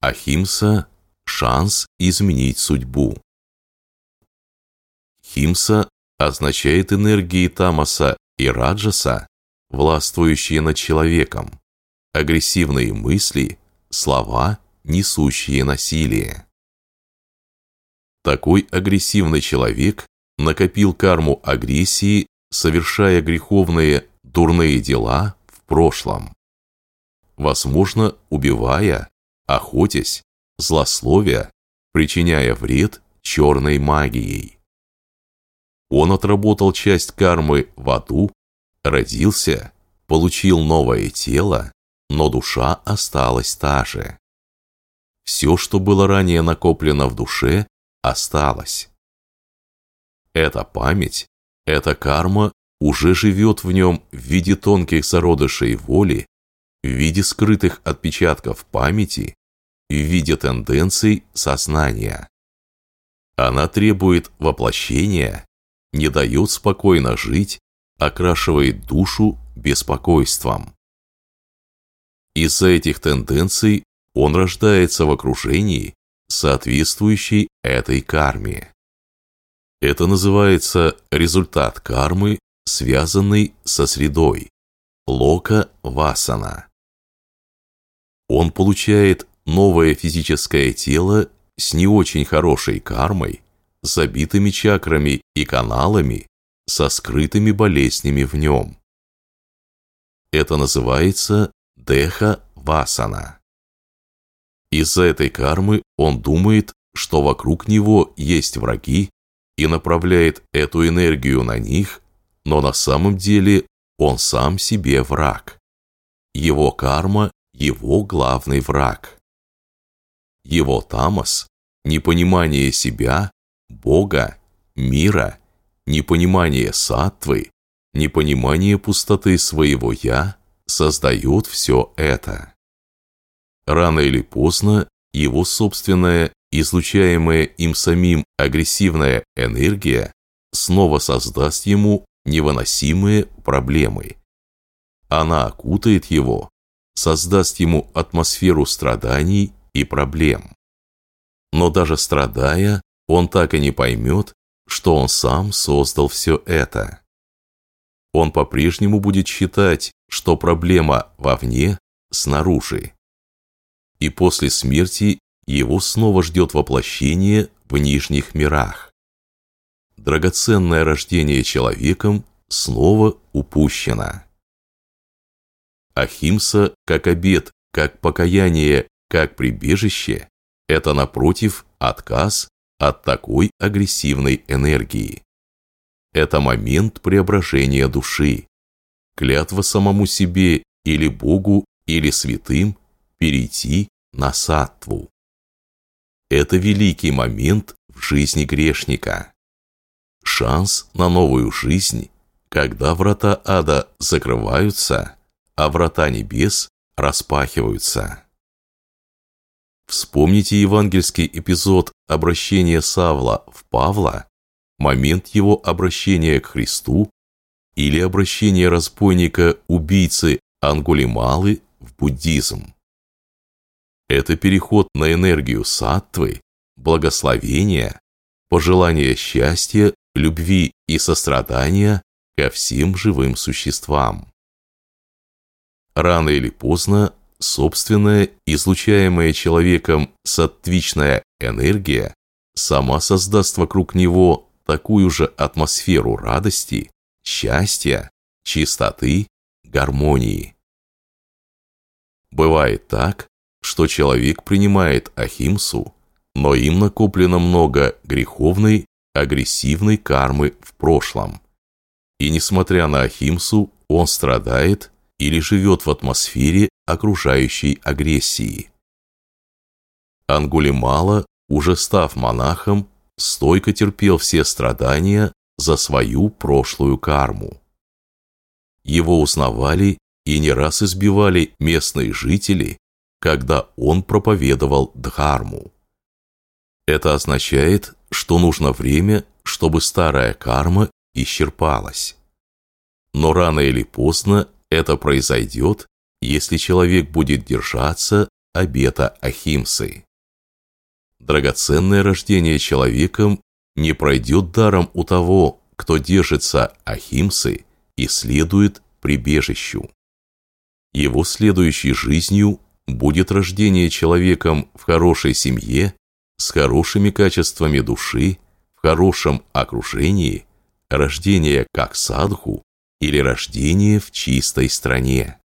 Ахимса – шанс изменить судьбу. Химса означает энергии тамаса и раджаса, властвующие над человеком, агрессивные мысли, слова, несущие насилие. Такой агрессивный человек накопил карму агрессии, совершая греховные, дурные дела в прошлом. Возможно, убивая, охотясь, злословия, причиняя вред черной магией. Он отработал часть кармы в аду, родился, получил новое тело, но душа осталась та же. Все, что было ранее накоплено в душе, осталось. Эта память, эта карма уже живет в нем в виде тонких зародышей воли, в виде скрытых отпечатков памяти, в виде тенденций сознания. Она требует воплощения, не дает спокойно жить, окрашивает душу беспокойством. Из-за этих тенденций он рождается в окружении, соответствующей этой карме. Это называется результат кармы, связанный со средой. Лока Васана. Он получает новое физическое тело с не очень хорошей кармой, забитыми чакрами и каналами, со скрытыми болезнями в нем. Это называется Деха Васана. Из-за этой кармы он думает, что вокруг него есть враги и направляет эту энергию на них, но на самом деле он сам себе враг. Его карма – его главный враг. Его тамас – непонимание себя, Бога, мира, непонимание сатвы, непонимание пустоты своего «я» создает все это. Рано или поздно его собственная, излучаемая им самим агрессивная энергия снова создаст ему невыносимые проблемы. Она окутает его, создаст ему атмосферу страданий и проблем. Но даже страдая, он так и не поймет, что он сам создал все это. Он по-прежнему будет считать, что проблема вовне, снаружи. И после смерти его снова ждет воплощение в нижних мирах. Драгоценное рождение человеком снова упущено. Ахимса как обед, как покаяние, как прибежище – это, напротив, отказ от такой агрессивной энергии. Это момент преображения души, клятва самому себе или Богу, или святым перейти на саттву. Это великий момент в жизни грешника. Шанс на новую жизнь, когда врата ада закрываются, а врата небес распахиваются. Вспомните евангельский эпизод обращения Савла в Павла, момент его обращения к Христу или обращение разбойника-убийцы Ангулималы в буддизм. Это переход на энергию саттвы, благословения, пожелания счастья, любви и сострадания ко всем живым существам. Рано или поздно собственная, излучаемая человеком саттвичная энергия сама создаст вокруг него такую же атмосферу радости, счастья, чистоты, гармонии. Бывает так, что человек принимает ахимсу, но им накоплено много греховной, агрессивной кармы в прошлом. И несмотря на ахимсу, он страдает или живет в атмосфере окружающей агрессии. Ангулимала, уже став монахом, стойко терпел все страдания за свою прошлую карму. Его узнавали и не раз избивали местные жители, когда он проповедовал Дхарму. Это означает, что нужно время, чтобы старая карма исчерпалась. Но рано или поздно это произойдет, если человек будет держаться обета Ахимсы. Драгоценное рождение человеком не пройдет даром у того, кто держится Ахимсы и следует прибежищу. Его следующей жизнью будет рождение человеком в хорошей семье, с хорошими качествами души, в хорошем окружении, рождение как садху или рождение в чистой стране.